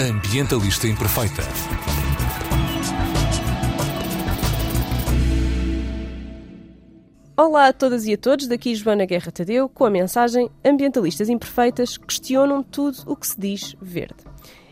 Ambientalista Imperfeita. Olá a todas e a todos, daqui Joana Guerra Tadeu com a mensagem Ambientalistas Imperfeitas questionam tudo o que se diz verde.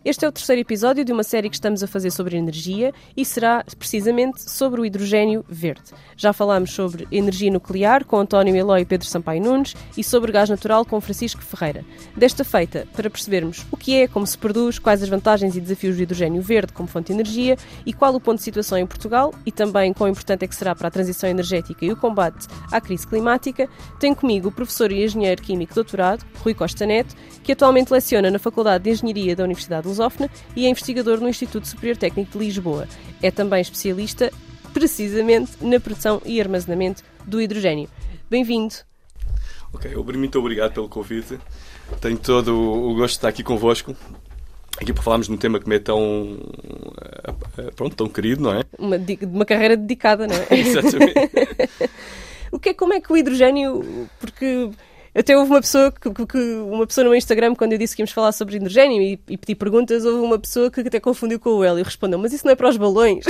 Este é o terceiro episódio de uma série que estamos a fazer sobre energia e será precisamente sobre o hidrogênio verde. Já falámos sobre energia nuclear com António Eloy e Pedro Sampaio Nunes e sobre gás natural com Francisco Ferreira. Desta feita, para percebermos o que é, como se produz, quais as vantagens e desafios do hidrogênio verde como fonte de energia e qual o ponto de situação em Portugal e também quão importante é que será para a transição energética e o combate à crise climática, tenho comigo o professor e engenheiro químico doutorado, Rui Costa Neto, que atualmente leciona na Faculdade de Engenharia da Universidade de Lusófona e é investigador no Instituto Superior Técnico de Lisboa. É também especialista, precisamente, na produção e armazenamento do hidrogênio. Bem-vindo. Ok, muito obrigado pelo convite. Tenho todo o gosto de estar aqui convosco. Aqui para falarmos de um tema que me é tão, eh, pronto, tão querido, não é? Uma, uma carreira dedicada, não é? Exatamente. o que é, como é que o hidrogênio, porque até houve uma pessoa que, que, uma pessoa no meu Instagram, quando eu disse que íamos falar sobre hidrogênio e, e pedi perguntas, houve uma pessoa que até confundiu com o hélio e respondeu: Mas isso não é para os balões?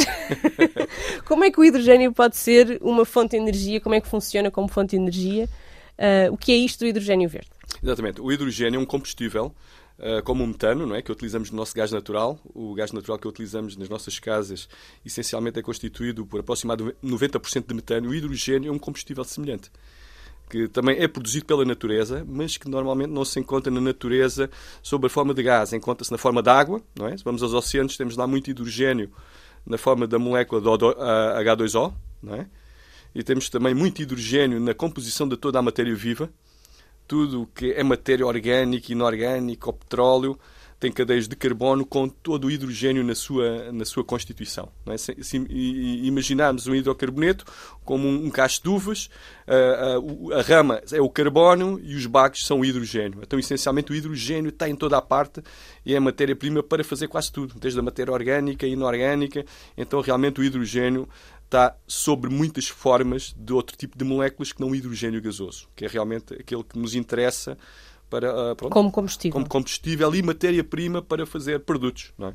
como é que o hidrogênio pode ser uma fonte de energia? Como é que funciona como fonte de energia? Uh, o que é isto do hidrogênio verde? Exatamente. O hidrogênio é um combustível Uh, como o metano, não é? que utilizamos no nosso gás natural. O gás natural que utilizamos nas nossas casas essencialmente é constituído por aproximadamente 90% de metano. O hidrogênio é um combustível semelhante que também é produzido pela natureza, mas que normalmente não se encontra na natureza sob a forma de gás, encontra-se na forma de água. Não é? Se vamos aos oceanos, temos lá muito hidrogênio na forma da molécula H2O, não é? e temos também muito hidrogênio na composição de toda a matéria viva. Tudo o que é matéria orgânica, inorgânica, o petróleo, tem cadeias de carbono com todo o hidrogênio na sua, na sua constituição. É? Se, se, imaginarmos um hidrocarboneto como um, um cacho de uvas, a, a, a, rama é o carbono e os bagos são o hidrogênio. Então, essencialmente, o hidrogênio está em toda a parte e é matéria-prima para fazer quase tudo, desde a matéria orgânica e inorgânica. Então, realmente, o hidrogênio está sobre muitas formas de outro tipo de moléculas que não o hidrogênio gasoso, que é realmente aquele que nos interessa para, uh, pronto, como combustível. Como combustível e matéria-prima para fazer produtos. Não é?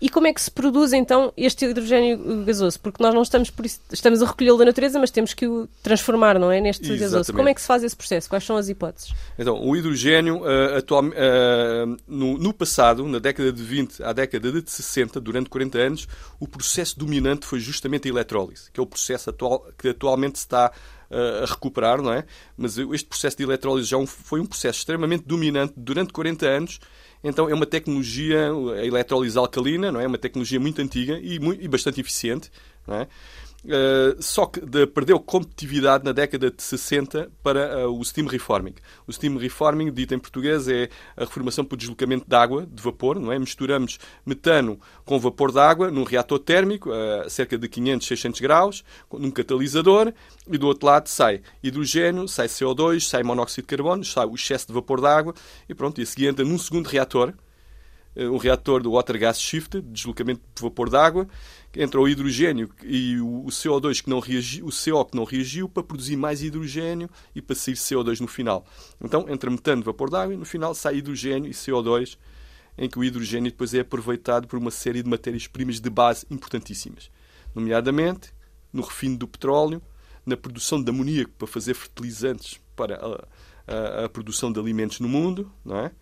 E como é que se produz então este hidrogênio gasoso? Porque nós não estamos por isso, estamos a recolhê-lo da natureza, mas temos que o transformar, não é, neste Exatamente. gasoso. Como é que se faz esse processo? Quais são as hipóteses? Então, o hidrogênio uh, atual, uh, no, no, passado, na década de 20 à década de 60, durante 40 anos, o processo dominante foi justamente a eletrólise, que é o processo atual que atualmente está a recuperar, não é? Mas este processo de eletrólise já foi um processo extremamente dominante durante 40 anos. Então é uma tecnologia, a eletrólise alcalina, não é? Uma tecnologia muito antiga e, muito, e bastante eficiente, não é? Uh, só que de, perdeu competitividade na década de 60 para uh, o steam reforming. O steam reforming, dito em português, é a reformação por deslocamento de água, de vapor, não é? Misturamos metano com vapor de água num reator térmico a cerca de 500, 600 graus, num catalisador, e do outro lado sai hidrogênio, sai CO2, sai monóxido de carbono, sai o excesso de vapor de água, e pronto, e a seguir entra num segundo reator, eh, um reator do Water Gas Shift, de deslocamento de vapor de água, entra o hidrogênio e o CO2 que não reagiu, o CO que não reagiu para produzir mais hidrogênio e para sair CO2 no final. Então entra metano, vapor de água e no final sai hidrogênio e CO2, em que o hidrogênio depois é aproveitado por uma série de matérias-primas de base importantíssimas, nomeadamente no refino do petróleo, na produção de amoníaco para fazer fertilizantes para a, a, a produção de alimentos no mundo, não é?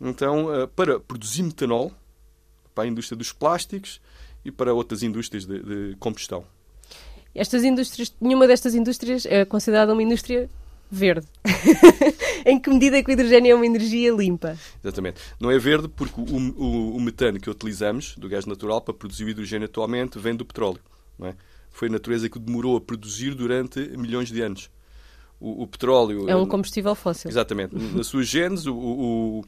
Então, eh, para produzir metanol para a indústria dos plásticos e para outras indústrias de, de combustão. Estas indústrias, nenhuma destas indústrias é considerada uma indústria verde. em que medida é que o hidrogênio é uma energia limpa? Exatamente. Não é verde porque o, o, o, metano que utilizamos do gás natural para produzir o hidrogênio atualmente vem do petróleo. É? Foi a natureza que demorou a produzir durante milhões de anos. O, o petróleo. É um combustível fóssil. Exatamente. Na sua gênese, o,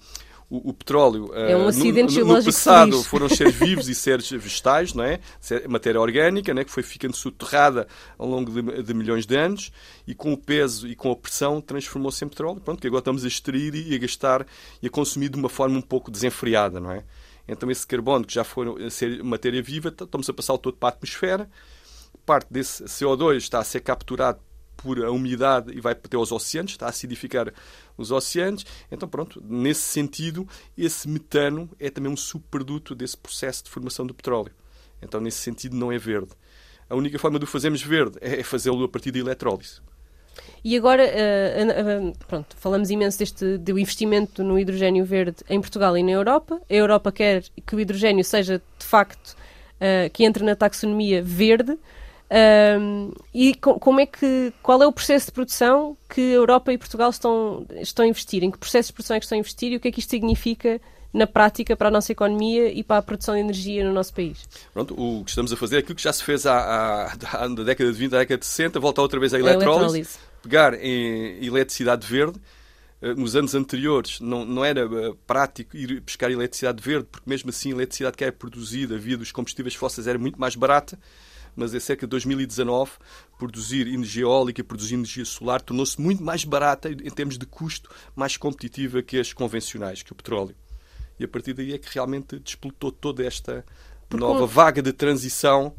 o, o petróleo é um acidente no, no, passado feliz. foram seres vivos e seres vegetais, não é? Matéria orgânica, não é? que foi ficando soterrada ao longo de, de, milhões de anos e com o peso e com a pressão transformou-se em petróleo. Pronto, que agora estamos a extrair e a gastar e a consumir de uma forma um pouco desenfreada, não é? Então esse carbono que já foi a ser matéria viva, estamos a passar todo para a atmosfera. Parte desse CO2 está a ser capturado por a umidade e vai até aos oceanos, está a acidificar os oceanos. Então, pronto, nesse sentido, esse metano é também um subproduto desse processo de formação do petróleo. Então, nesse sentido, não é verde. A única forma de o fazermos verde é fazê-lo a partir da eletrólise. E agora, uh, uh, pronto, falamos imenso deste do investimento no hidrogênio verde em Portugal e na Europa. A Europa quer que o hidrogênio seja, de facto, uh, que entre na taxonomia verde. E como é que, qual é o processo de produção que a Europa e Portugal estão, estão a investir? Em que processos de produção é que estão a investir e o que é que isto significa na prática para a nossa economia e para a produção de energia no nosso país? Pronto, o que estamos a fazer é aquilo que já se fez há, há, da década de 20 à década de 60, volta outra vez à eletrólise, eletrólise. pegar em eletricidade verde. Eh, nos anos anteriores não, não era eh, prático ir pescar eletricidade verde, porque mesmo assim a eletricidade que é produzida via dos combustíveis fósseis era muito mais barata mas em cerca de 2019, produzir energia eólica, produzir energia solar, tornou-se muito mais barata em termos de custo, mais competitiva que as convencionais, que o petróleo. E a partir daí é que realmente desplotou toda esta Porque nova vaga de transição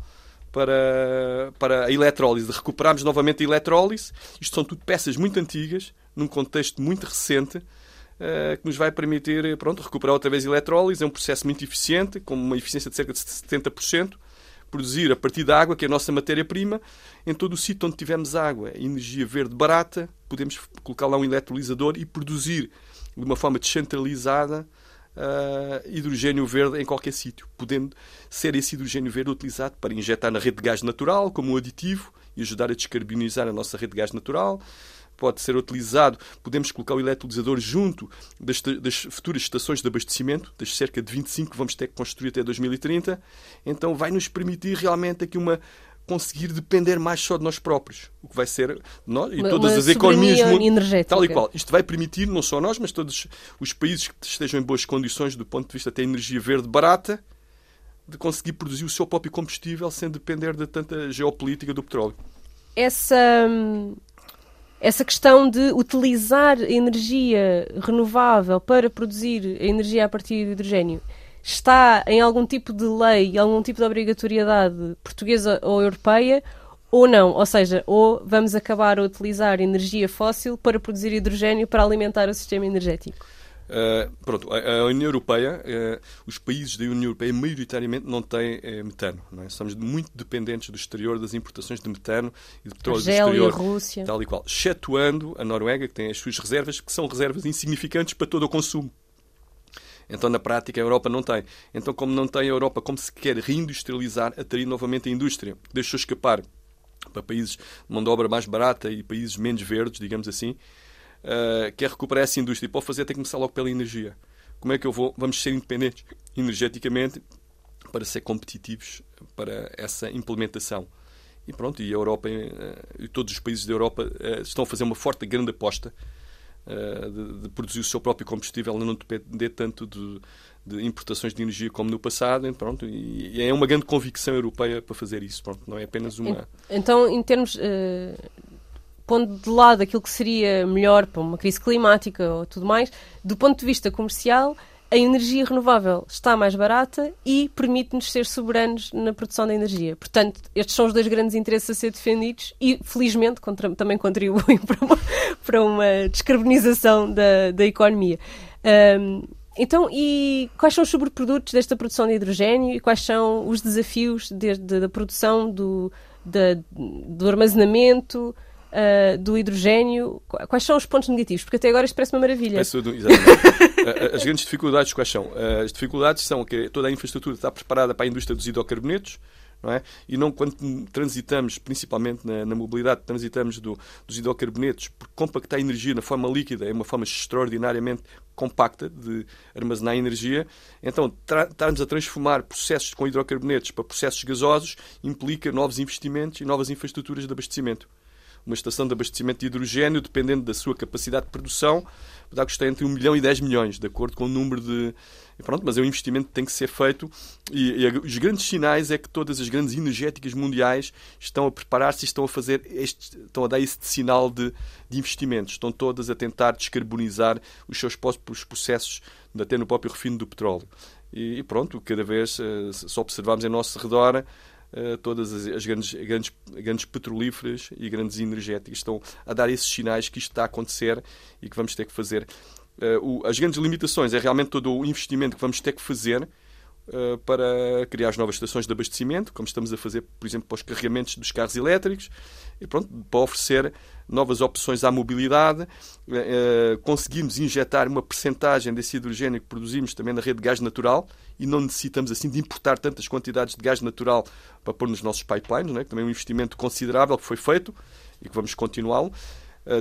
para, para a eletrólise. Recuperarmos novamente a eletrólise. Isto são tudo peças muito antigas, num contexto muito recente, uh, que nos vai permitir pronto, recuperar outra vez a eletrólise. É um processo muito eficiente, com uma eficiência de cerca de 70%. Produzir a partir da água, que é a nossa matéria-prima, em todo o sítio onde tivermos água, energia verde barata, podemos colocar lá um eletrolisador e produzir de uma forma descentralizada uh, hidrogênio verde em qualquer sítio, podendo ser esse hidrogênio verde utilizado para injetar na rede de gás natural como um aditivo e ajudar a descarbonizar a nossa rede de gás natural. Pode ser utilizado, podemos colocar o eletrolisador junto das, das futuras estações de abastecimento, das cerca de 25 que vamos ter que construir até 2030. Então vai nos permitir realmente aqui uma conseguir depender mais só de nós próprios. O que vai ser nós e uma, todas uma as economias energética. tal e qual. Isto vai permitir, não só nós, mas todos os países que estejam em boas condições do ponto de vista até energia verde barata, de conseguir produzir o seu próprio combustível sem depender de tanta geopolítica do petróleo. Essa essa questão de utilizar energia renovável para produzir energia a partir de hidrogênio está em algum tipo de lei, algum tipo de obrigatoriedade portuguesa ou europeia, ou não. Ou seja, ou vamos acabar a utilizar energia fóssil para produzir hidrogênio para alimentar o sistema energético. Uh, pronto, a, a, União Europeia, uh, os países da União Europeia maioritariamente não têm uh, metano. Não é? Somos muito dependentes do exterior, das importações de metano e de petróleo do exterior. a Rússia. Tal e qual. Excetuando a Noruega, que tem as suas reservas, que são reservas insignificantes para todo o consumo. Então, na prática, a Europa não tem. Então, como não tem a Europa, como se quer reindustrializar, atrair novamente a indústria. Deixou escapar para países de mão de obra mais barata e países menos verdes, digamos assim, uh, quer recuperar essa indústria. E para fazer, tem que começar logo pela energia. Como é que eu vou? Vamos ser independentes energeticamente para ser competitivos para essa implementação. E pronto, e a Europa uh, e todos os países da Europa uh, estão a fazer uma forte, grande aposta eh, de, produzir o seu próprio combustível não depender tanto de, de, importações de energia como no passado. E, pronto, e, é uma grande convicção europeia para fazer isso. Pronto, não é apenas uma. Então, em termos. Pondo de lado aquilo que seria melhor para uma crise climática ou tudo mais, do ponto de vista comercial, a energia renovável está mais barata e permite-nos ser soberanos na produção da energia. Portanto, estes são os dois grandes interesses a ser defendidos e, felizmente, contra, também contribuem para uma, para uma descarbonização da, da economia. Um, então, e quais são os sobreprodutos desta produção de hidrogênio e quais são os desafios desde da produção, do, da, do armazenamento, uh, do hidrogênio, quais são os pontos negativos? Porque até agora isto parece uma maravilha. Peço, exatamente. As grandes dificuldades quais são? As dificuldades são que toda a infraestrutura está preparada para a indústria dos hidrocarbonetos, não é? E não quando transitamos, principalmente na, na mobilidade, transitamos do, dos hidrocarbonetos, porque compactar energia na forma líquida é uma forma extraordinariamente compacta de armazenar energia. Então, estarmos a transformar processos com hidrocarbonetos para processos gasosos implica novos investimentos e novas infraestruturas de abastecimento uma estação de abastecimento de hidrogênio, dependendo da sua capacidade de produção, poderá custar entre 1 milhão e 10 milhões, de acordo com o número de. Pronto, mas é um investimento que tem que ser feito e, e, os grandes sinais é que todas as grandes energéticas mundiais estão a preparar-se e estão a fazer este, estão a dar este sinal de, de investimentos. Estão todas a tentar descarbonizar os seus próprios processos, até no próprio refino do petróleo. E, e pronto, cada vez, eh, se observarmos em nosso redor, uh, todas as, as grandes, grandes, grandes petrolíferas e grandes energéticas estão a dar esses sinais que isto está a acontecer e que vamos ter que fazer. Uh, o, as grandes limitações é realmente todo o investimento que vamos ter que fazer para criar as novas estações de abastecimento, como estamos a fazer, por exemplo, para os carregamentos dos carros elétricos, e pronto, para oferecer novas opções à mobilidade. Uh, conseguimos injetar uma percentagem desse hidrogênio que produzimos também na rede de gás natural e não necessitamos assim de importar tantas quantidades de gás natural para pôr nos nossos pipelines, né? que também é um investimento considerável que foi feito e que vamos continuá-lo.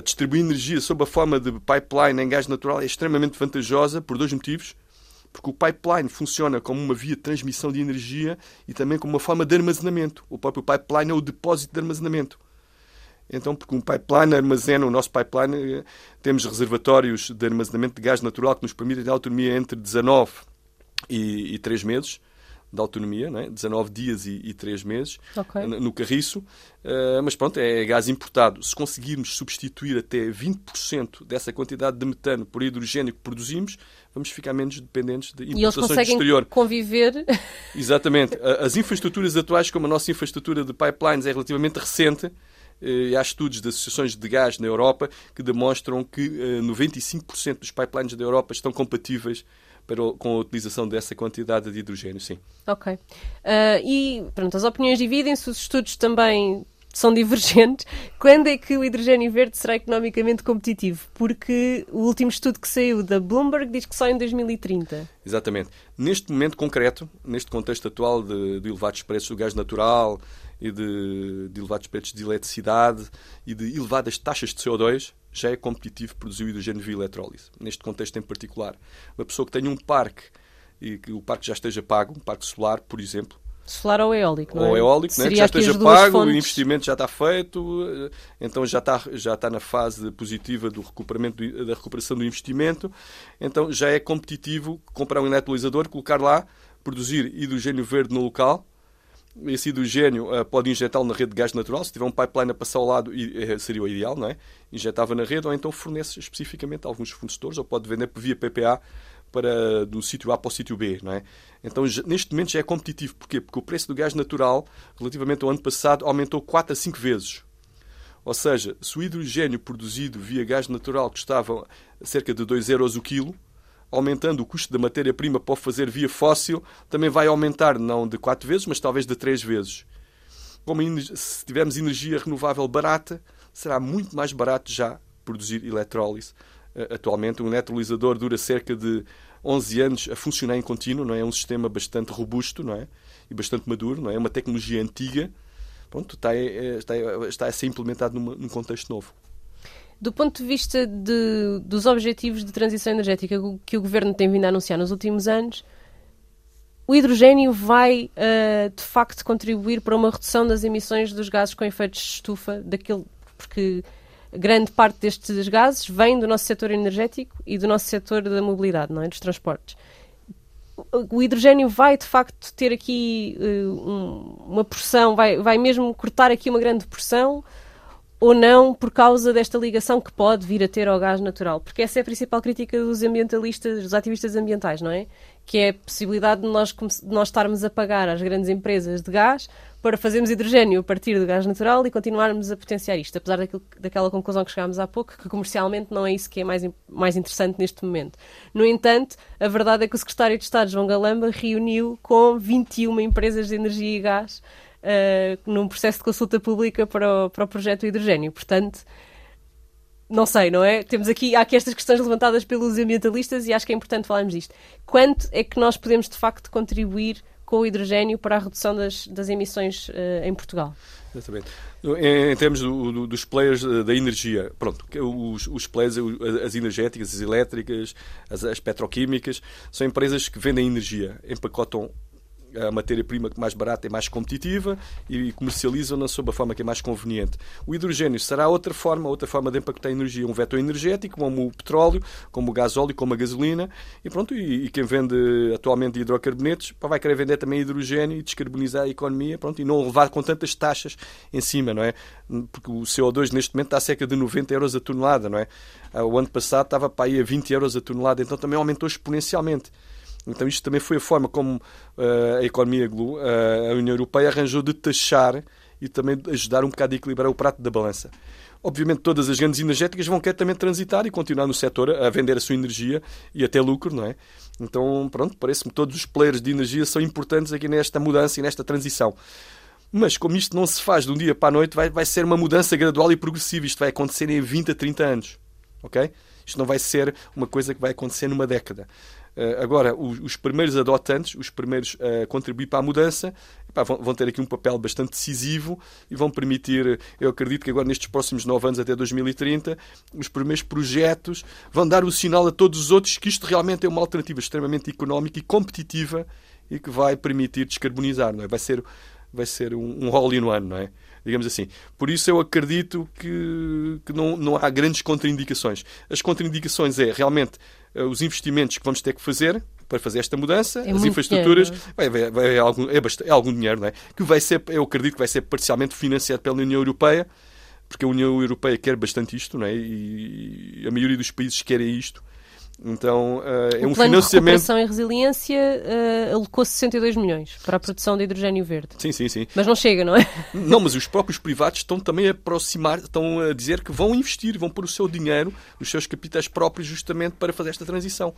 Distribuir energia sob a forma de pipeline em gás natural é extremamente vantajosa por dois motivos porque o pipeline funciona como uma via de transmissão de energia e também como uma forma de armazenamento. O próprio pipeline é o depósito de armazenamento. Então, porque um pipeline armazena, o nosso pipeline, eh, temos reservatórios de armazenamento de gás natural que nos permitem ter autonomia entre 19 e, e 3 meses de autonomia, né? 19 dias e, e 3 meses okay. no carriço, uh, mas pronto, é gás importado. Se conseguirmos substituir até 20% dessa quantidade de metano por hidrogênio que produzimos, vamos ficar menos dependentes de importações do exterior. conviver. Exatamente. As infraestruturas atuais, como a nossa infraestrutura de pipelines é relativamente recente, e há estudos de associações de gás na Europa que demonstram que 95% dos pipelines da Europa estão compatíveis para, com a utilização dessa quantidade de hidrogênio, sim. Ok. Uh, e, pronto, as opiniões dividem-se, os estudos também são divergentes. Quando é que o hidrogênio verde será economicamente competitivo? Porque o último estudo que saiu da Bloomberg diz que só em 2030. Exatamente. Neste momento concreto, neste contexto atual de, de elevados preços do gás natural e de, de elevados preços de eletricidade e de elevadas taxas de CO2, já é competitivo produzir o hidrogênio via eletrólise. Neste contexto em particular. Uma pessoa que tenha um parque e que o parque já esteja pago, um parque solar, por exemplo, Solar ou eólico, não é? Ou eólico, né? que já esteja pago, fontes... o investimento já está feito, eh, então já está, já está na fase positiva do recuperamento, da recuperação do investimento, então já é competitivo comprar um eletrolisador, colocar lá, produzir hidrogênio verde no local, esse hidrogênio uh, pode injetá-lo na rede de gás natural. Se tiver um pipeline a passar ao lado, uh, seria o ideal, não é? Injetava na rede ou então fornece especificamente a alguns fornecedores ou pode vender via PPA para do sítio A para o sítio B, não é? Então, neste momento já é competitivo. Porquê? Porque o preço do gás natural, relativamente ao ano passado, aumentou 4 a 5 vezes. Ou seja, se o hidrogênio produzido via gás natural custava cerca de 2 euros o quilo, aumentando o custo da matéria-prima para o fazer via fóssil, também vai aumentar não de 4 vezes, mas talvez de 3 vezes. Como se tivermos energia renovável barata, será muito mais barato já produzir eletrólise. Eh, atualmente, um eletrolisador dura cerca de 11 anos a funcionar em contínuo, não é? É um sistema bastante robusto, não é? E bastante maduro, não é? É uma tecnologia antiga, pronto, está, eh, está, está a ser implementado num contexto novo. Do ponto de vista de, dos objetivos de transição energética que o governo tem vindo a anunciar nos últimos anos, o hidrogênio vai uh, de facto contribuir para uma redução das emissões dos gases com efeitos de estufa, daquilo, porque grande parte destes gases vem do nosso setor energético e do nosso setor da mobilidade, não é? dos transportes. O hidrogênio vai de facto ter aqui uh, um, uma porção, vai, vai mesmo cortar aqui uma grande porção ou não por causa desta ligação que pode vir a ter ao gás natural. Porque essa é a principal crítica dos ambientalistas, dos ativistas ambientais, não é? Que é a possibilidade de nós, de nós estarmos a pagar às grandes empresas de gás para fazermos hidrogênio a partir do gás natural e continuarmos a potenciar isto, apesar daquilo, daquela conclusão que chegámos há pouco, que comercialmente não é isso que é mais, mais interessante neste momento. No entanto, a verdade é que o secretário de Estado, João Galamba, reuniu com 21 empresas de energia e gás uh, num processo de consulta pública para o, para o projeto hidrogênio. Portanto, não sei, não é? Temos aqui, há aqui estas questões levantadas pelos ambientalistas e acho que é importante falarmos disto. Quanto é que nós podemos, de facto, contribuir com o hidrogênio para a redução das, das emissões uh, em Portugal? Exatamente. Em, em termos do, do, dos players eh, da energia, pronto, os, os players, as energéticas, as elétricas, as, as petroquímicas, são empresas que vendem energia, empacotam a matéria-prima mais barata e mais competitiva e comercializam-na sob a forma que é mais conveniente. O hidrogênio será outra forma, outra forma de impactar a energia, um vetor energético, como o petróleo, como o gasóleo, como a gasolina, e pronto, e, e quem vende atualmente hidrocarbonetos vai querer vender também hidrogênio e descarbonizar a economia, pronto, e não levar com tantas taxas em cima, não é? Porque o CO2 neste momento está a cerca de 90 euros a tonelada, não é? O ano passado estava para aí a 20 euros a tonelada, então também aumentou exponencialmente. Então isto também foi a forma como uh, a economia, uh, a União Europeia arranjou de taxar e também ajudar um bocado a equilibrar o prato da balança. Obviamente todas as grandes energéticas vão querer também transitar e continuar no setor a vender a sua energia e até lucro, não é? Então, pronto, parece-me que todos os players de energia são importantes aqui nesta mudança e nesta transição. Mas como isto não se faz de um dia para a noite, vai, vai ser uma mudança gradual e progressiva. Isto vai acontecer em 20 a 30 anos. Ok? Isto não vai ser uma coisa que vai acontecer numa década. Uh, agora, os, os, primeiros adotantes, os primeiros a contribuir para a mudança, vão, ter aqui um papel bastante decisivo e vão permitir, eu acredito que agora nestes próximos 9 anos até 2030, os primeiros projetos vão dar o sinal a todos os outros que isto realmente é uma alternativa extremamente económica e competitiva e que vai permitir descarbonizar, não é? Vai ser vai ser um, um all-in-one, não é? Digamos assim. Por isso eu acredito que, que não, não há grandes contraindicações. As contraindicações é realmente os investimentos que vamos ter que fazer para fazer esta mudança, é as infraestruturas, vai, vai, vai, é, algum, é, bastante, é algum dinheiro, não é? Que vai ser, eu acredito que vai ser parcialmente financiado pela União Europeia, porque a União Europeia quer bastante isto, não é? E a maioria dos países querem isto. Então, uh, é um plano financiamento. De e resiliência uh, alocou 62 milhões para a produção de hidrogênio verde. Sim, sim, sim. Mas não chega, não é? Não, mas os próprios privados estão também a aproximar, estão a dizer que vão investir, vão pôr o seu dinheiro, os seus capitais próprios, justamente para fazer esta transição.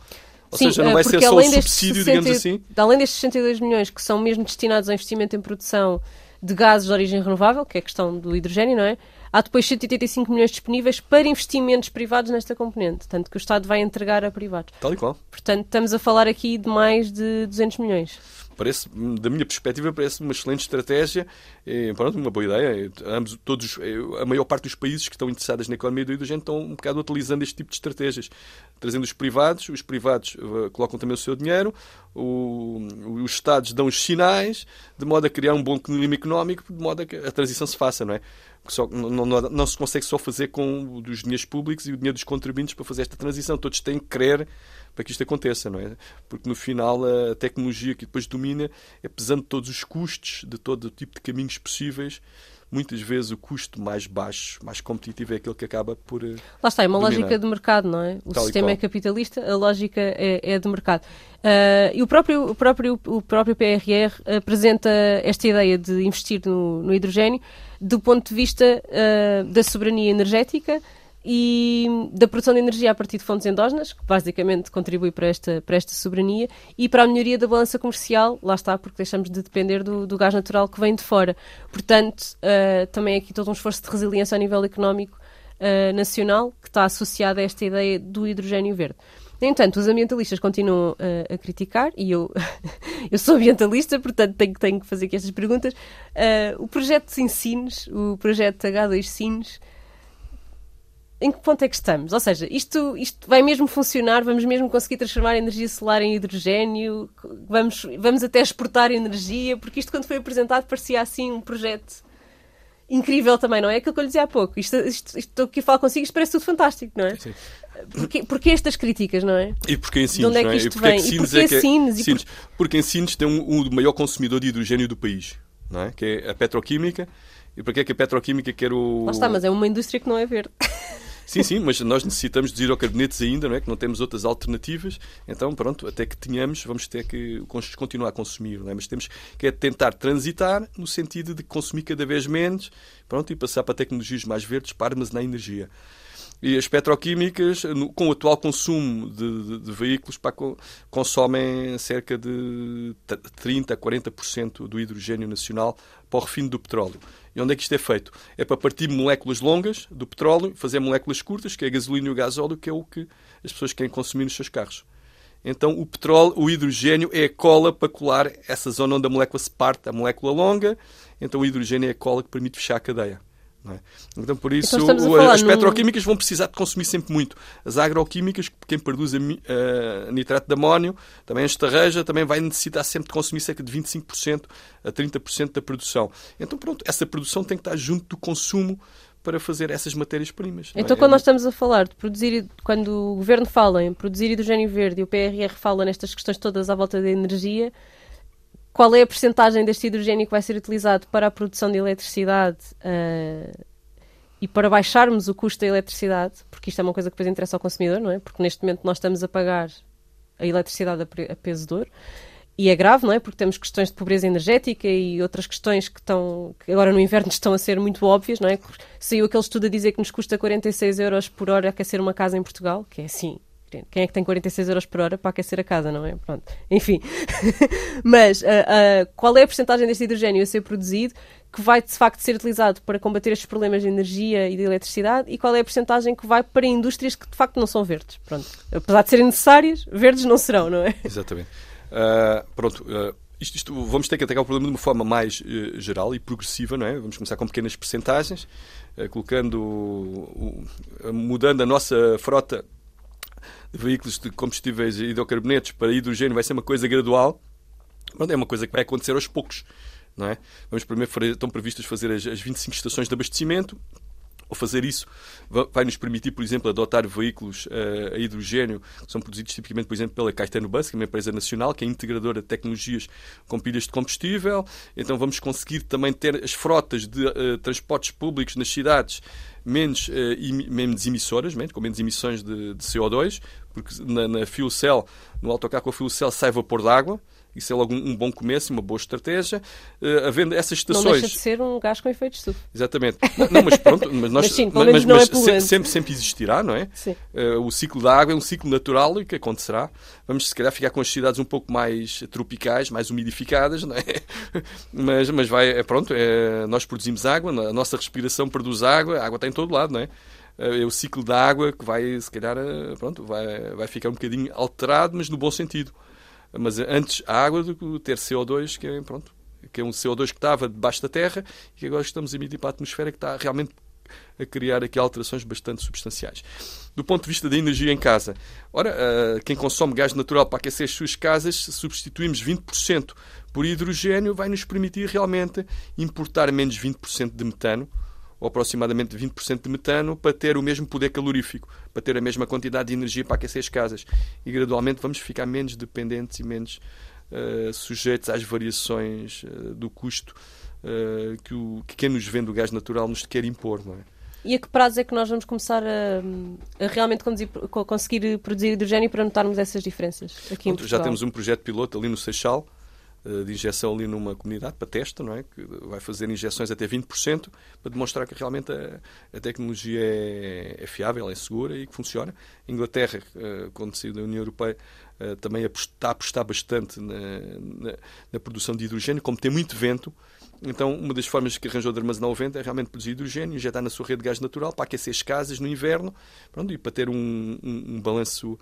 Ou Sim, seja, não vai ser só o subsídio, 60, digamos assim. Além destes 62 milhões que são mesmo destinados ao investimento em produção de gases de origem renovável, que é a questão do hidrogênio, não é? Há depois 185 milhões disponíveis para investimentos privados nesta componente, tanto que o Estado vai entregar a privados. Tal e qual. Portanto, estamos a falar aqui de mais de 200 milhões parece, da minha perspectiva, parece uma excelente estratégia, e, pronto, uma boa ideia. Ambos, todos, a maior parte dos países que estão interessados na economia do hidrogênio estão um bocado utilizando este tipo de estratégias, trazendo os privados, os privados uh, colocam também o seu dinheiro, o, os Estados dão os sinais, de modo a criar um bom clima económico, de modo a que a transição se faça, não é? Só, não, não, não, se consegue só fazer com os dinheiros públicos e o dinheiro dos contribuintes para fazer esta transição. Todos têm que crer para que isto aconteça, não é? Porque no final a tecnologia que depois domina é pesando todos os custos de todo o tipo de caminhos possíveis. Muitas vezes o custo mais baixo, mais competitivo é aquele que acaba por. Eh, Lá está, é uma dominar. lógica de mercado, não é? O Tal sistema é capitalista, a lógica é, é de mercado. Uh, e o próprio, o, próprio, o próprio PRR apresenta esta ideia de investir no, no hidrogênio do ponto de vista uh, da soberania energética e da produção de energia a partir de fontes endógenas, que basicamente contribui para esta, para esta soberania, e para a melhoria da balança comercial, lá está, porque deixamos de depender do, do gás natural que vem de fora. Portanto, uh, também aqui todo um esforço de resiliência a nível económico uh, nacional, que está associado a esta ideia do hidrogênio verde. No entanto, os ambientalistas continuam uh, a criticar, e eu, eu sou ambientalista, portanto tenho, tenho que fazer aqui estas perguntas. o projeto Sines, o projeto H2 Sines, em que ponto é que estamos? Ou seja, isto, isto vai mesmo funcionar? Vamos mesmo conseguir transformar a energia solar em hidrogênio? Vamos, vamos até exportar energia? Porque isto, quando foi apresentado, parecia assim um projeto incrível também, não é? Aquilo que eu lhe dizia há pouco. Isto, isto, isto que eu falo consigo, isto parece tudo fantástico, não é? Sim. Porquê, porquê estas críticas, não é? E porquê em Sines, de onde é que isto vem? e porquê é que é, Sines? Sines? Porque em Sines tem um, um maior consumidor de hidrogênio do país, não é? Que é a petroquímica. E porquê é que a petroquímica quer o... Lá está, mas é uma indústria que não é verde. Sim, sim, mas nós necessitamos de ir ao ainda, não é? Que não temos outras alternativas. Então, pronto, até que tenhamos, vamos ter que continuar a consumir, não é? Mas temos que é tentar transitar no sentido de consumir cada vez menos, pronto, e passar para tecnologias mais verdes para armazenar energia. E as petroquímicas, com o atual consumo de, de, de veículos, pá, consomem cerca de 30% a 40% do hidrogênio nacional para o refino do petróleo. E onde é que isto é feito? É para partir moléculas longas do petróleo, fazer moléculas curtas, que é a gasolina e o gasóleo, que é o que as pessoas querem consumir nos seus carros. Então o petróleo, o hidrogênio é a cola para colar essa zona onde a molécula se parte, a molécula longa. Então o hidrogênio é a cola que permite fechar a cadeia. É? Então, por isso, então, as petroquímicas vão precisar de consumir sempre muito. As agroquímicas, quem produz a, a nitrato de amónio, também a estarreja, também vai necessitar sempre de consumir cerca de 25% a 30% da produção. Então, pronto, essa produção tem que estar junto do consumo para fazer essas matérias-primas. Então, é? quando nós estamos a falar de produzir, quando o governo fala em produzir hidrogênio verde e o PRR fala nestas questões todas à volta da energia, qual é a percentagem deste hidrogênio que vai ser utilizado para a produção de eletricidade uh, e para baixarmos o custo da eletricidade, porque isto é uma coisa que depois interessa ao consumidor, não é? Porque neste momento nós estamos a pagar a eletricidade a, peso de ouro. E é grave, não é? Porque temos questões de pobreza energética e outras questões que estão, que agora no inverno estão a ser muito óbvias, não é? Saiu aquele estudo a dizer que nos custa 46 euros por hora aquecer uma casa em Portugal, que é assim, quem é que tem 46 euros por hora para aquecer a casa, não é? Pronto. Enfim. Mas uh, uh, qual é a porcentagem deste hidrogênio a ser produzido que vai de facto ser utilizado para combater estes problemas de energia e de eletricidade e qual é a porcentagem que vai para indústrias que de facto não são verdes? Pronto. Apesar de serem necessárias, verdes não serão, não é? Exatamente. Uh, pronto. Isto, isto, vamos ter que atacar o problema de uma forma mais geral e progressiva, não é? Vamos começar com pequenas percentagens, colocando, mudando a nossa frota veículos de combustíveis e hidrocarbonetos para hidrogênio vai ser uma coisa gradual. É uma coisa que vai acontecer aos poucos. Não é? Vamos primeiro, estão previstas fazer as, as 25 estações de abastecimento, ao fazer isso, vai nos permitir, por exemplo, adotar veículos uh, a hidrogênio que são produzidos tipicamente, por exemplo, pela Caetano Bus, que é uma empresa nacional que é integradora de tecnologias com pilhas de combustível. Então vamos conseguir também ter as frotas de uh, transportes públicos nas cidades menos, uh, menos emissoras, menos, com menos emissões de, de CO2, porque na, na fuel cell, no autocarro com a fuel cell sai vapor de água, isso é logo um, bom começo, uma boa estratégia. Uh, havendo essas estações. Não deixa de ser um gás com efeito de estufa. Exatamente. Não, não, mas pronto, mas nós. mas sim, menos mas, não é sempre, sempre existirá, não é? Sim. Uh, o ciclo da água é um ciclo natural e que acontecerá. Vamos, se calhar, ficar com as cidades um pouco mais tropicais, mais umidificadas, não é? mas, mas vai, é pronto, é, nós produzimos água, a nossa respiração produz água, a água está em todo lado, não é? é o ciclo da água que vai, se calhar, pronto, vai, vai ficar um bocadinho alterado, mas no bom sentido. Mas antes a água do que ter CO2, que é, pronto, que é um CO2 que estava debaixo da terra e que agora estamos a emitir para a atmosfera, que está realmente a criar aqui alterações bastante substanciais. Do ponto de vista da energia em casa, ora, uh, quem consome gás natural para aquecer as suas casas, substituímos 20% por hidrogênio, vai nos permitir realmente importar menos 20% de metano, ou aproximadamente 20% de metano, para ter o mesmo poder calorífico, para ter a mesma quantidade de energia para aquecer as casas. E gradualmente vamos ficar menos dependentes e menos uh, sujeitos às variações uh, do custo uh, que, o, que quem nos vende o gás natural nos quer impor. Não é? E a que prazo é que nós vamos começar a, a realmente conduzir, conseguir produzir hidrogênio para notarmos essas diferenças aqui Pronto, em Portugal? Já temos um projeto piloto ali no Seixal, de injeção ali numa comunidade para testa, não é? que vai fazer injeções até 20% para demonstrar que realmente a, a tecnologia é, é, fiável, é segura e que funciona. A Inglaterra, eh, quando saiu da União Europeia, eh, também está a apostar bastante na, na, na, produção de hidrogênio, como tem muito vento. Então, uma das formas que arranjou de armazenar o vento é realmente produzir hidrogênio, injetar na sua rede de gás natural para aquecer as casas no inverno pronto, e para ter um, um, um balanço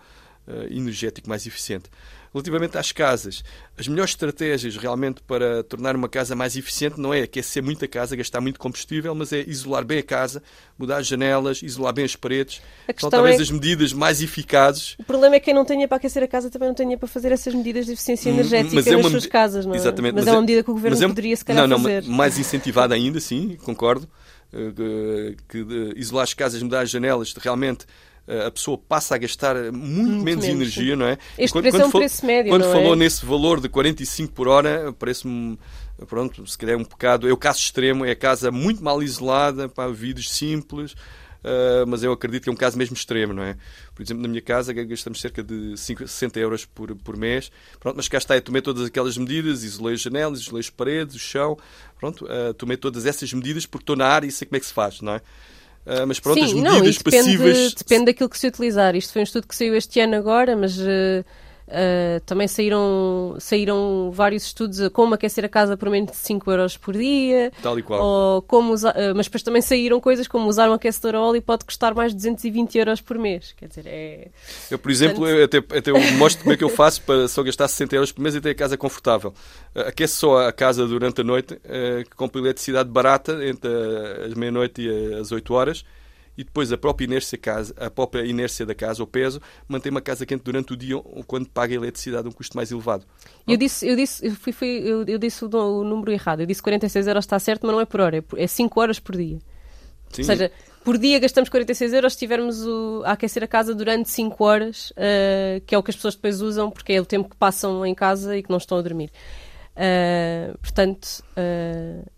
energético mais eficiente. Relativamente às casas, as melhores estratégias realmente para tornar uma casa mais eficiente não é aquecer muito a casa, gastar muito combustível, mas é isolar bem a casa, mudar as janelas, isolar bem as paredes. São talvez é... as medidas mais eficazes. O problema é que quem não tenha para aquecer a casa também não tenha para fazer essas medidas de eficiência hum, energética nas é suas casas, não é? Exatamente. Mas, mas é uma medida que o governo é... poderia se calhar não, não, fazer. Mais incentivada ainda, sim, concordo. Eh, que, que isolar as casas, mudar as janelas, realmente eh, a pessoa passa a gastar muito, muito menos, menos, energia, não é? Este quando, preço quando é um preço médio, Quando falou é? nesse valor de 45 por hora, parece-me, pronto, se calhar é um bocado... É o caso extremo, é a casa muito mal isolada, para vidros simples, uh, mas eu acredito que é um caso mesmo extremo, não é? Por exemplo, na minha casa gastamos cerca de 5, 60 euros por, por mês, pronto, mas cá está, eu tomei todas aquelas medidas, isolei as janelas, isolei as paredes, o chão, pronto, uh, tomei todas essas medidas porque estou na área e sei como é que se faz, não é? Uh, mas pronto, Sim, as medidas não, depende, passivas. Depende daquilo que se utilizar. Isto foi um estudo que saiu este ano agora, mas uh, Uh, também saíram, saíram vários estudos a como aquecer a casa por menos de 5 euros por dia. Tal e qual. Ou como usar, uh, mas depois também saíram coisas como usar um aquecedor a óleo pode custar mais de 220 euros por mês. Quer dizer, é. Eu, por exemplo, eu até, até eu mostro como é que eu faço para só gastar 60 euros por mês e ter a casa confortável. Uh, aquece só a casa durante a noite, uh, que compra eletricidade barata entre as meia-noite e as 8 horas e depois a própria inércia, casa, a própria inércia da casa, o peso, mantém uma casa quente durante o dia quando paga a eletricidade um custo mais elevado. Eu disse, eu disse, eu fui, fui eu, eu, disse o, o, número errado. Eu disse 46 euros está certo, mas não é por hora, é 5 horas por dia. Sim. Ou seja, por dia gastamos 46 euros se tivermos o, a aquecer a casa durante 5 horas, uh, que é o que as pessoas depois usam, porque é o tempo que passam em casa e que não estão a dormir. Uh, portanto, uh,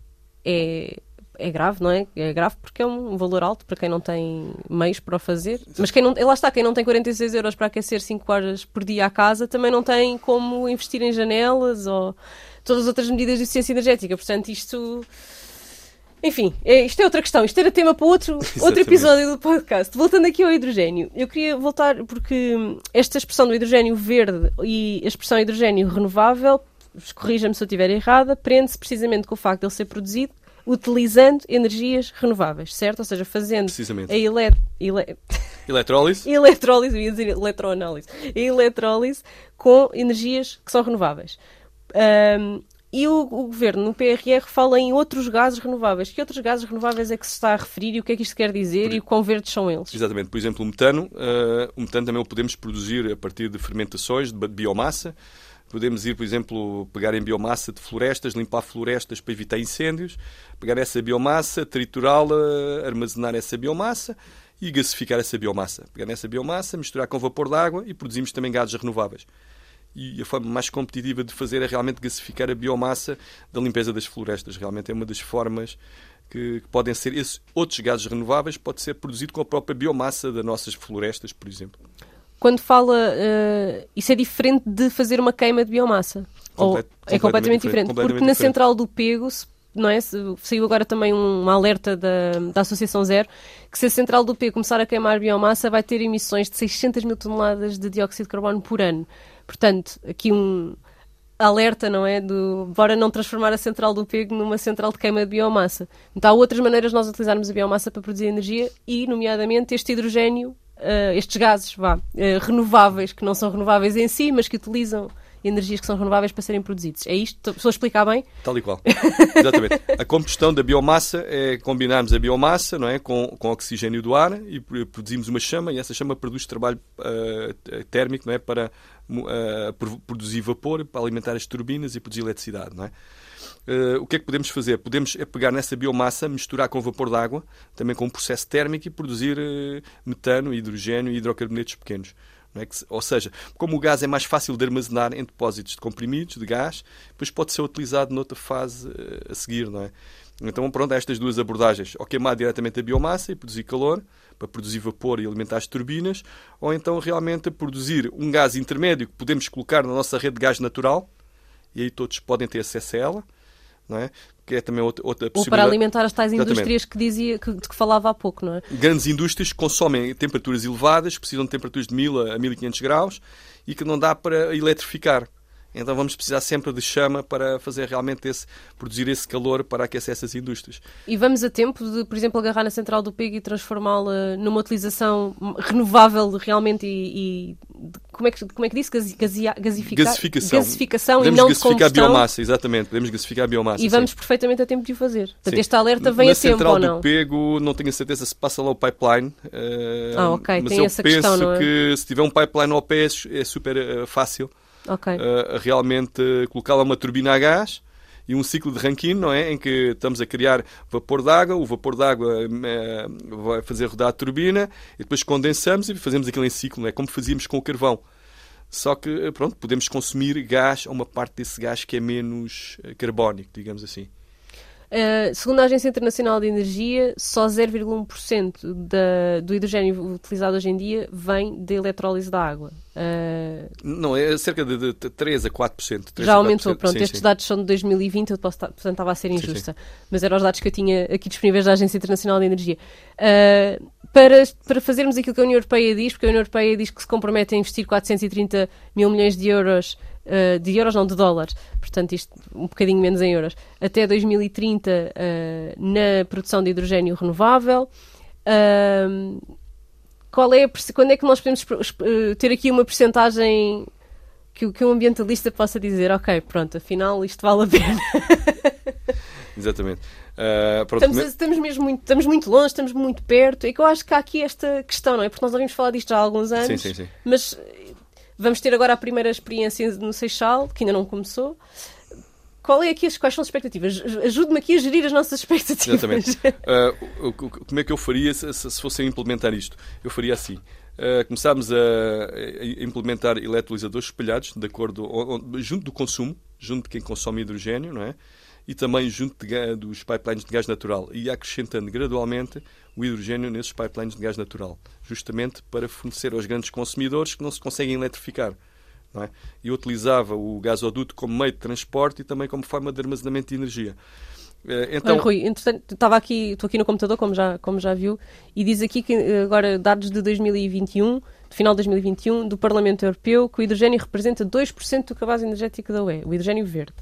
é é grave, não é? É grave porque é um valor alto para quem não tem meios para o fazer. Mas quem não, lá está, quem não tem 46 euros para aquecer 5 horas por dia à casa também não tem como investir em janelas ou todas as outras medidas de eficiência energética. Portanto, isto. Enfim, é, isto é outra questão. Isto era tema para outro, outro episódio do podcast. Voltando aqui ao hidrogênio, eu queria voltar porque esta expressão do hidrogênio verde e a expressão hidrogênio renovável, corrija-me se eu estiver errada, prende-se precisamente com o facto de ele ser produzido utilizando energias renováveis, certo? Ou seja, fazendo a ele... Ele... eletrólise. eletrólise, ia dizer eletroanálise. A eletrólise com energias que são renováveis. Um, e o, o, governo, no PRR, fala em outros gases renováveis. Que outros gases renováveis é que se está a referir e o que é que isto quer dizer Por... e o quão verdes são eles? Exatamente. Por exemplo, o metano. Uh, o metano também o podemos produzir a partir de fermentações de biomassa. Podemos ir, por exemplo, pegar em biomassa de florestas, limpar florestas para evitar incêndios, pegar essa biomassa, triturá-la, armazenar essa biomassa e gasificar essa biomassa. Pegar nessa biomassa, misturar com vapor de água e produzimos também gases renováveis. E a forma mais competitiva de fazer é realmente gasificar a biomassa da limpeza das florestas. Realmente é uma das formas que, que podem ser esses outros gases renováveis, pode ser produzido com a própria biomassa das nossas florestas, por exemplo quando fala. Uh, isso é diferente de fazer uma queima de biomassa. Complet, Ou é completamente diferente. Completamente porque na central do Pego, não é? Saiu agora também um, alerta da, da Associação Zero que se a central do Pego começar a queimar biomassa vai ter emissões de 600 mil toneladas de dióxido de carbono por ano. Portanto, aqui um alerta, não é? Do bora não transformar a central do Pego numa central de queima de biomassa. Então há outras maneiras de nós utilizarmos a biomassa para produzir energia e, nomeadamente, este hidrogênio uh, estes gases vá, uh, renováveis, que não são renováveis em si, mas que utilizam energias que são renováveis para serem produzidos. É isto? Estou a explicar bem? Tal e qual. Exatamente. A combustão da biomassa é combinarmos a biomassa não é, com, com oxigênio do ar e produzimos uma chama e essa chama produz trabalho uh, térmico não é, para uh, produzir vapor, para alimentar as turbinas e produzir eletricidade. Não é? Uh, o que é que podemos fazer? Podemos é pegar nessa biomassa, misturar com vapor de água, também com um processo térmico e produzir uh, metano, hidrogênio e hidrocarbonetos pequenos. É que, ou seja, como o gás é mais fácil de armazenar em depósitos de comprimidos, de gás, depois pode ser utilizado noutra fase uh, a seguir. Não é? Então, pronto, há estas duas abordagens. Ou queimar diretamente a biomassa e produzir calor, para produzir vapor e alimentar as turbinas, ou então realmente produzir um gás intermédio que podemos colocar na nossa rede de gás natural, e aí todos podem ter acesso a ela, não é? que é também outra, outra possibilidade. Ou para alimentar as tais indústrias que, dizia, que, de que falava há pouco, não é? Grandes indústrias que consomem temperaturas elevadas, precisam de temperaturas de 1000 a 1500 graus e que não dá para eletrificar. Então vamos precisar sempre de chama para fazer realmente esse, produzir esse calor para aquecer essas indústrias. E vamos a tempo de, por exemplo, agarrar na central do PIG e transformá-la numa utilização renovável realmente e, e como, é que, como é que disse? Gasificar? Gasificação. Gasificação Podemos e não gasificar a biomassa, exatamente. Podemos gasificar a biomassa. E vamos sim. perfeitamente a tempo de o fazer. Portanto, este alerta vem na a tempo ou não? Na central do Pego, não tenho a certeza se passa lá o pipeline. Uh, ah, ok. Mas Tem eu essa penso questão, é? que se tiver um pipeline ao pé é super uh, fácil okay. uh, realmente colocar lá uma turbina a gás e um ciclo de Rankine, não é? Em que estamos a criar vapor d'água, o vapor d'água uh, vai fazer rodar a turbina e depois condensamos e fazemos aquilo em ciclo, não é? Como fazíamos com o carvão. Só que, pronto, podemos consumir gás, uma parte desse gás que é menos eh, carbónico, digamos assim. Uh, segundo a Agência Internacional de Energia, só 0,1% do hidrogênio utilizado hoje em dia vem da eletrólise da água. Uh, não, é cerca de, de 3 a 4%. 3 já aumentou, pronto. Sim, estes sim. dados são de 2020, eu posso, portanto estava a ser injusta. Sim, mas eram os dados que eu tinha aqui disponíveis da Agência Internacional de Energia. Uh, para, para fazermos aquilo que a União Europeia diz, porque a União Europeia diz que se compromete a investir 430 mil milhões de euros uh, de euros, não de dólares, portanto, isto um bocadinho menos em euros, até 2030 uh, eh, na produção de hidrogênio renovável. Uh, qual é quando é que nós podemos eh, ter aqui uma percentagem que, que um ambientalista possa dizer, ok, pronto, afinal isto vale a pena? Exatamente. Uh, estamos, estamos, mesmo muito, estamos muito longe, estamos muito perto. É que eu acho que há aqui esta questão, não é? Porque nós ouvimos falar disto já há alguns anos, sim, sim, sim. mas Vamos ter agora a primeira experiência no Seixal, que ainda não começou. Qual é aqui, quais são as expectativas? Ajude-me aqui a gerir as nossas expectativas. Exatamente. Uh, como é que eu faria se, se fosse a implementar isto? Eu faria assim. Uh, começámos a, a, implementar eletrolisadores espelhados de acordo, junto do consumo, junto de quem consome hidrogênio, não é? E também junto de, dos pipelines de gás natural e acrescentando gradualmente o hidrogênio nesses pipelines de gás natural, justamente para fornecer aos grandes consumidores que não se conseguem eletrificar. É? E utilizava o gasoduto como meio de transporte e também como forma de armazenamento de energia. Eh, então... Rui, entretanto, estava aqui, estou aqui no computador, como já, como já viu, e diz aqui que eh, agora dados de 2021, de final de 2021, do Parlamento Europeu, que o hidrogênio representa 2% do cabaz energético da UE, o hidrogênio verde.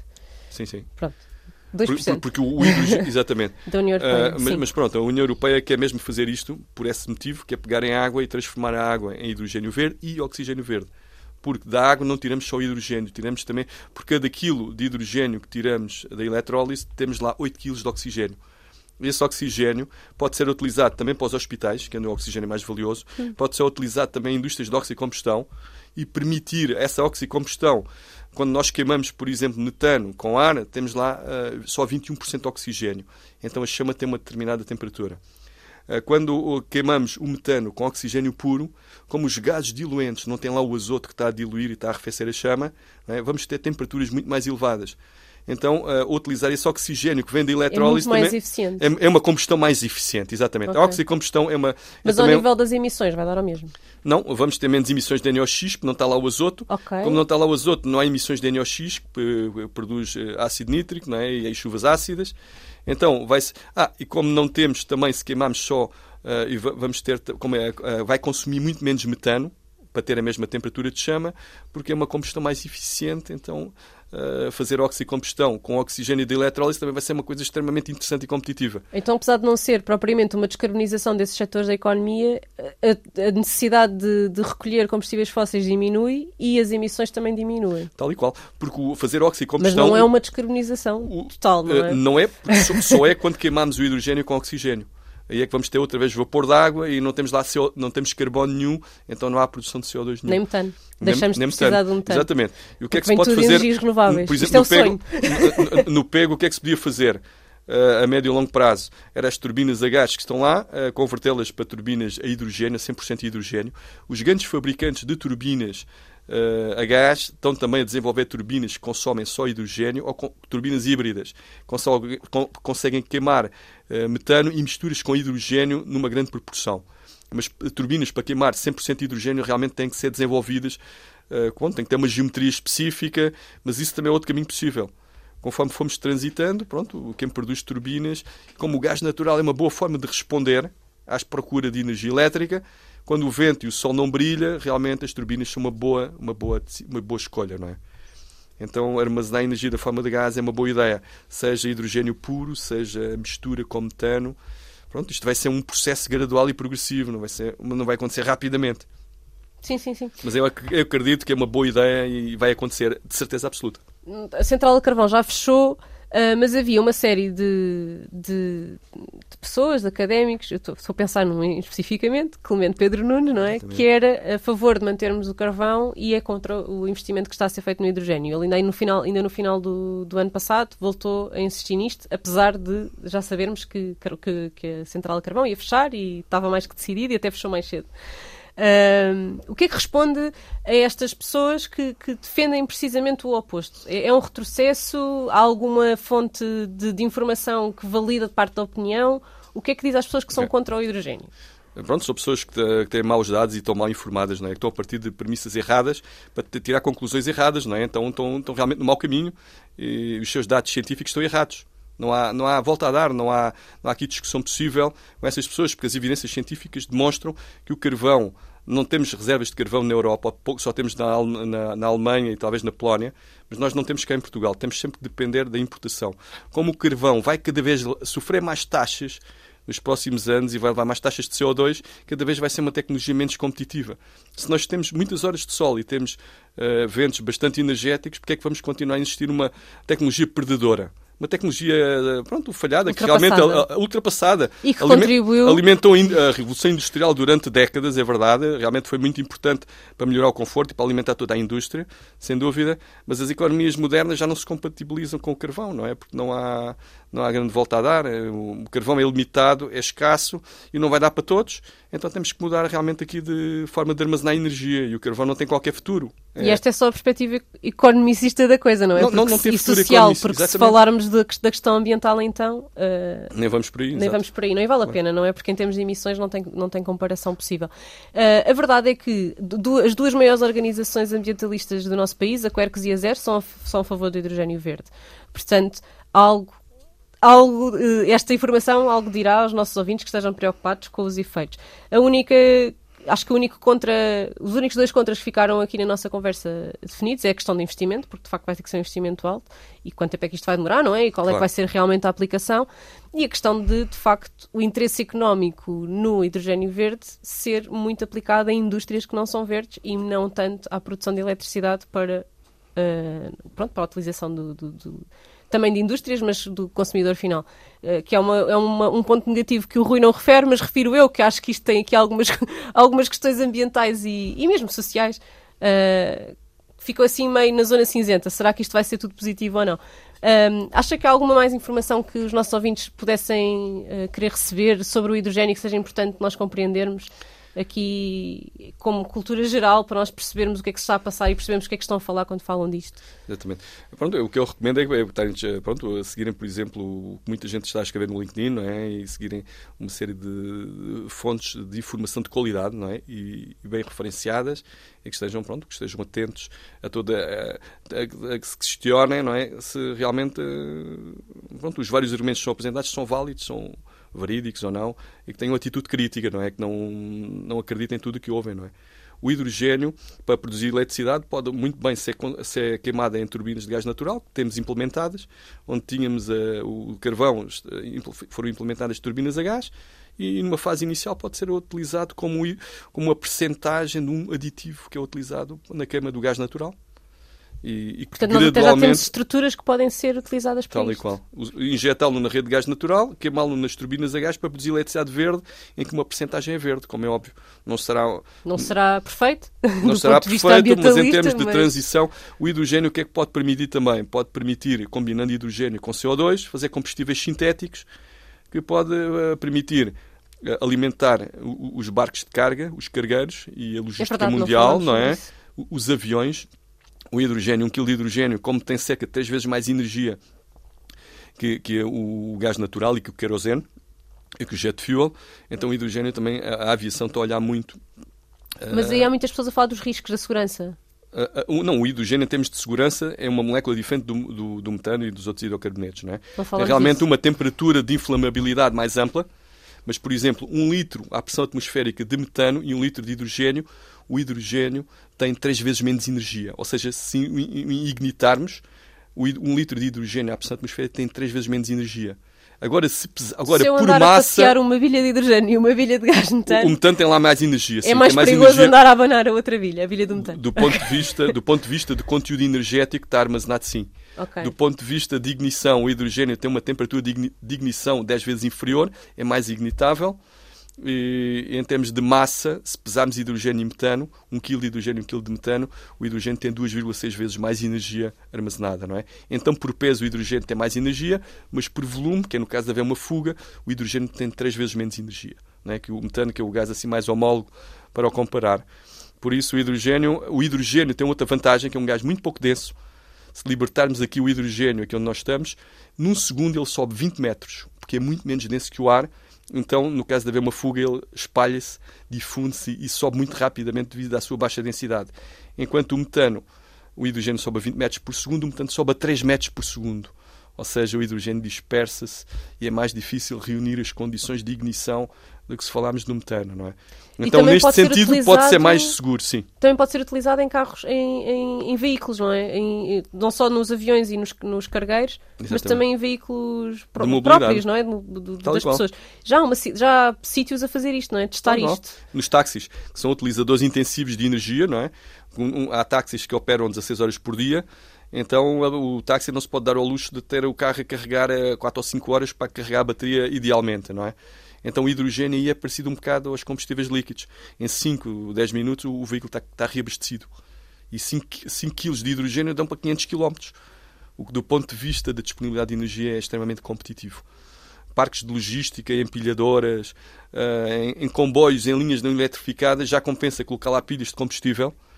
Sim, sim. Pronto. 2%. Porque o hidrogênio, exatamente. da União Europeia. Uh, mas, mas, pronto, a União Europeia quer mesmo fazer isto por esse motivo, que é pegar em água e transformar a água em hidrogênio verde e oxigênio verde porque da água não tiramos só hidrogênio, tiramos também, por cada quilo de hidrogênio que tiramos da eletrólise, temos lá 8 kg de oxigênio. Esse oxigênio pode ser utilizado também para os hospitais, que é o oxigênio é mais valioso, pode ser utilizado também em indústrias de oxicombustão e permitir essa oxicombustão. Quando nós queimamos, por exemplo, metano com ar, temos lá uh, só 21% de oxigênio. Então a chama tem uma determinada temperatura. Eh, quando queimamos o metano com oxigênio puro, como os gases diluentes não têm lá o azoto que está a diluir e está a arrefecer a chama, é? vamos ter temperaturas muito mais elevadas. Então, uh, utilizar esse oxigênio que vem da eletrólise é muito mais eficiente. É, é, uma combustão mais eficiente, exatamente. Okay. A oxicombustão é uma. É Mas ao nível das emissões vai dar ao mesmo? Não, vamos ter menos emissões de NOx, porque não está lá o azoto. Okay. Como não está lá o azoto, não há emissões de NOx, que produz eh, ácido nítrico não é? e as chuvas ácidas. Então, vai-se. Ah, e como não temos também, se queimarmos só, uh, e vamos ter. Como é, uh, vai consumir muito menos metano para ter a mesma temperatura de chama, porque é uma combustão mais eficiente, então uh, fazer oxicombustão com oxigênio de eletrólise também vai ser uma coisa extremamente interessante e competitiva. Então, apesar de não ser propriamente uma descarbonização desses setores da economia, a, a necessidade de, de, recolher combustíveis fósseis diminui e as emissões também diminuem. Tal e qual, porque o fazer oxicombustão... Mas não é uma descarbonização o, total, não é? Uh, não é, só, só é quando queimamos o hidrogênio com oxigênio aí é que vamos ter outra vez vapor de água e não temos lá CO, não temos carbono nenhum, então não há produção de CO2 nenhum. Nem metano. Deixamos nem, de precisar metano. de um metano. Exatamente. E o que é que se pode fazer? renováveis. Por exemplo, Isto é no, pego, no, no pego, o que é que se podia fazer? Uh, a médio e longo prazo eram as turbinas a gás que estão lá, uh, convertê-las para turbinas a hidrogênio, a 100% hidrogênio. Os grandes fabricantes de turbinas uh, a gás estão também a desenvolver turbinas que consomem só hidrogênio ou com, turbinas híbridas. Conseguem, conseguem queimar uh, metano e misturas com hidrogênio numa grande proporção. Mas turbinas para queimar 100% hidrogênio realmente têm que ser desenvolvidas, uh, tem que ter uma geometria específica, mas isso também é outro caminho possível conforme fomos transitando, pronto, quem produz turbinas, como o gás natural é uma boa forma de responder às procura de energia elétrica, quando o vento e o sol não brilha, realmente as turbinas são uma boa, uma boa, uma boa escolha, não é? Então, armazenar energia da forma de gás é uma boa ideia, seja hidrogênio puro, seja mistura com metano. Pronto, isto vai ser um processo gradual e progressivo, não vai, ser, não vai acontecer rapidamente. Sim, sim, sim. Mas eu, eu acredito que é uma boa ideia e vai acontecer de certeza absoluta. A Central de Carvão já fechou, Uh, mas havia uma série de, de, de pessoas, de académicos, eu estou a pensar num especificamente, Clemente Pedro Nunes, não é? Exatamente. Que era a favor de mantermos o carvão e é contra o investimento que está a ser feito no hidrogênio. Ele ainda no final, ainda no final do, do ano passado voltou a insistir nisto, apesar de já sabermos que, que, que a central de carvão ia fechar e estava mais que decidido e até fechou mais cedo o que é que responde a estas pessoas que, que defendem precisamente o oposto? É, é, um retrocesso? Há alguma fonte de, de, informação que valida de parte da opinião? O que é que diz às pessoas que são contra o hidrogênio? Pronto, são pessoas que, têm maus dados e estão mal informadas, não é? que estão a partir de premissas erradas para tirar conclusões erradas, não é? então estão, estão realmente no mau caminho e os seus dados científicos estão errados. Não há, não há volta a dar, não há, não há aqui discussão possível com essas pessoas, porque as evidências científicas demonstram que o carvão, não temos reservas de carvão na Europa, só temos na, na, na, Alemanha e talvez na Polónia, mas nós não temos cá em Portugal, temos sempre que depender da importação. Como o carvão vai cada vez sofrer mais taxas nos próximos anos e vai levar mais taxas de CO2, cada vez vai ser uma tecnologia menos competitiva. Se nós temos muitas horas de sol e temos uh, ventos bastante energéticos, porque é que vamos continuar a existir uma tecnologia perdedora? Uma tecnologia pronto, falhada, que realmente ultrapassada. E que contribuiu... Alimentou a Revolução Industrial durante décadas, é verdade. Realmente foi muito importante para melhorar o conforto e para alimentar toda a indústria, sem dúvida. Mas as economias modernas já não se compatibilizam com o carvão, não é? Porque não há, não há grande volta a dar. O carvão é limitado, é escasso e não vai dar para todos. Então temos que mudar realmente aqui de forma de armazenar energia. E o carvão não tem qualquer futuro. E esta é só a perspectiva economicista da coisa, não é? Não, não, não tem se- e futuro social, porque se exatamente. falarmos da, da questão ambiental, então, eh, Nem vamos por aí. nem exato. vamos por aí. Não e vale a pena, não é? Porque em termos de emissões não tem, não tem comparação possível. Eh, a verdade é que du- as duas maiores organizações ambientalistas do nosso país, a Quercus e a Zero, são a, são a favor do hidrogênio verde. Portanto, algo algo, esta informação algo dirá aos nossos ouvintes que estejam preocupados com os efeitos. A única, acho que o único contra, os únicos dois contras que ficaram aqui na nossa conversa definidos é a questão do investimento, porque de facto vai ter que ser um investimento alto e quanto tempo é que isto vai demorar, não é? E qual é que Claro. vai ser realmente a aplicação e a questão de, de facto, o interesse económico no hidrogênio verde ser muito aplicado em indústrias que não são verdes e não tanto à produção de eletricidade para, eh, pronto, para a utilização do- do- do, também de indústrias, mas do consumidor final. Eh, que é, uma, é uma- um ponto negativo que o Rui não refere, mas refiro eu, que acho que isto tem aqui algumas, algumas questões ambientais e, e mesmo sociais. eh, ficou assim meio na zona cinzenta. Será que isto vai ser tudo positivo ou não? Ahm, acha que há alguma mais informação que os nossos ouvintes pudessem eh, querer receber sobre o hidrogênio que seja importante nós compreendermos aqui como cultura geral para nós percebermos o que é que se está a passar e percebermos o que é que estão a falar quando falam disto? Exatamente. Pronto, o que eu recomendo é, é eh, pronto, seguirem, por exemplo, o que muita gente está a escrever no LinkedIn, não é? E seguirem uma série de fontes de informação de qualidade, não é? E, e bem referenciadas e que estejam, pronto, que estejam atentos a toda a, a- a que se questionem, não é? Se realmente, eh, pronto, os vários argumentos que são apresentados são válidos, são verídicos ou não, e que tenham atitude crítica, não é? Que não, não acreditem em tudo o que ouvem, não é? O hidrogênio, para produzir eletricidade, pode muito bem ser, ser queimada em turbinas de gás natural, que temos implementadas, onde tínhamos eh, o carvão, foram implementadas turbinas a gás, e numa fase inicial pode ser utilizado como, como uma percentagem de um aditivo que é utilizado na queima do gás natural. E, e Portanto, nós até já temos estruturas que podem ser utilizadas para Tal e isto. qual. Us- Injetá-lo na rede de gás natural, queimá-lo nas turbinas a gás para produzir eletricidade verde, em que uma percentagem é verde, como é óbvio. Não será, Não será perfeito? não será de perfeito, mas em termos de mas- transição, o hidrogênio o que é que pode permitir também? Pode permitir, combinando hidrogênio com CO2, fazer combustíveis sintéticos, que pode eh, permitir eh, alimentar os barcos de carga, os cargueiros e a É logística verdade, não mundial, não sobre é? isso. Os aviões, o hidrogênio, um quilo de hidrogênio, como tem cerca de três vezes mais energia que, que o gás natural e que o querosene e que o jet fuel, então o hidrogênio também, a, a aviação está a olhar muito. Mas aí há muitas pessoas a falar dos riscos da segurança. Ah, o- não, o hidrogênio, em termos de segurança, é uma molécula diferente do, do, do metano e dos outros hidrocarbonetos. Não é? Não é realmente disso. uma temperatura de inflamabilidade mais ampla, mas, por exemplo, um litro à pressão atmosférica de metano e um litro de hidrogênio, o hidrogênio tem três vezes menos energia. Ou seja, se ignitarmos, um litro de hidrogênio à pressão atmosférica tem três vezes menos energia. Agora, se, agora Se eu por andar massa, passear uma bilha de hidrogênio e uma bilha de gás o, o metano, metano tem lá mais energia. é sim, mais tem mais perigoso energia andar a abanar a outra bilha, a bilha do metano. do ponto de vista do ponto de vista de conteúdo energético está armazenado sim. Ok. Do ponto de vista de ignição, o hidrogênio tem uma temperatura de ignição 10 vezes inferior, é mais ignitável. E, em termos de massa, se pesarmos hidrogênio e metano, 1 kg de hidrogênio e 1 kg de metano, o hidrogênio tem 2,6 vezes mais energia armazenada, não é? Então, por peso, o hidrogênio tem mais energia, mas por volume, que é no caso de haver uma fuga, o hidrogênio tem 3 vezes menos energia, não é? Que o metano, que é o gás assim mais homólogo para o comparar. Por isso, o hidrogênio, o hidrogênio tem outra vantagem, que é um gás muito pouco denso, se libertarmos aqui o hidrogênio, aqui onde nós estamos, num segundo ele sobe 20 metros, porque é muito menos denso que o ar. Então, no caso de haver uma fuga, ele espalha-se, difunde-se e sobe muito rapidamente devido à sua baixa densidade. Enquanto o metano, o hidrogênio sobe a 20 metros por segundo, o metano sobe a 3 metros por segundo. Ou seja, o hidrogênio dispersa-se e é mais difícil reunir as condições de ignição do que se falarmos do metano, não é? Então, neste pode ser sentido, pode ser mais seguro, sim. Também pode ser utilizado em carros, em, em- em veículos, não é? Em- não só nos aviões e nos, nos cargueiros, mas Exatamente. também em veículos próprios, não é? Do- do- Tal das pessoas. Já há, uma já há sítios a fazer isto, não é? Testar Tal qual. isto. Nos táxis, que são utilizadores intensivos de energia, não é? Um- um- há táxis que operam 16 horas por dia, então o táxi não se pode dar ao luxo de ter o carro a carregar a 4 ou 5 horas para carregar a bateria idealmente, não é? Então o hidrogênio aí é parecido um bocado aos combustíveis líquidos. Em 5, 10 minutos o veículo está, está reabastecido. E 5, 5 kg de hidrogênio dão para 500 km. O que do ponto de vista da disponibilidade de energia é extremamente competitivo parques de logística, empilhadoras, eh, em, em comboios, em linhas não eletrificadas, já compensa colocar lá pilhas de combustível eh,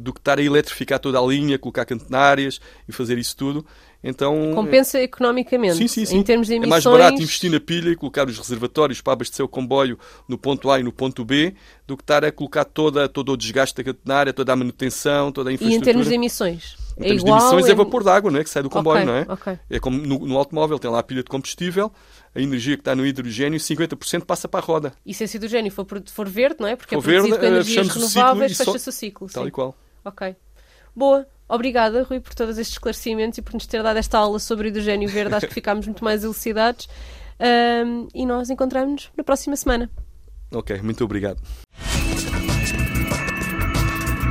do que estar a eletrificar toda a linha, colocar catenárias e fazer isso tudo. Então, Compensa economicamente. Sim, sim, sim. Em termos de É emissões. mais barato investir na pilha e colocar os reservatórios para abastecer o comboio no ponto A e no ponto B do que estar a colocar toda, todo o desgaste da catenária, toda a manutenção, toda a E infraestrutura. em termos de emissões? Em é termos igual? de emissões é é- vapor de água não é? que sai do comboio, Ok, não é? ok. É como no, no automóvel, tem lá a pilha de combustível, a energia que está no hidrogênio, 50% passa para a roda. E se esse hidrogênio for, for verde, não é? Porque For é produzido verde, com eh, energias fechamos o ciclo renováveis, e só- fecha-se o ciclo. Tal sim. e qual. Ok. Boa. Obrigada, Rui, por todos estes esclarecimentos e por nos ter dado esta aula sobre hidrogênio verde. Acho que ficámos muito mais elucidados. Ahm, e nós encontramos-nos na próxima semana. Ok, muito obrigado.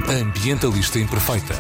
Ambientalista Imperfeita.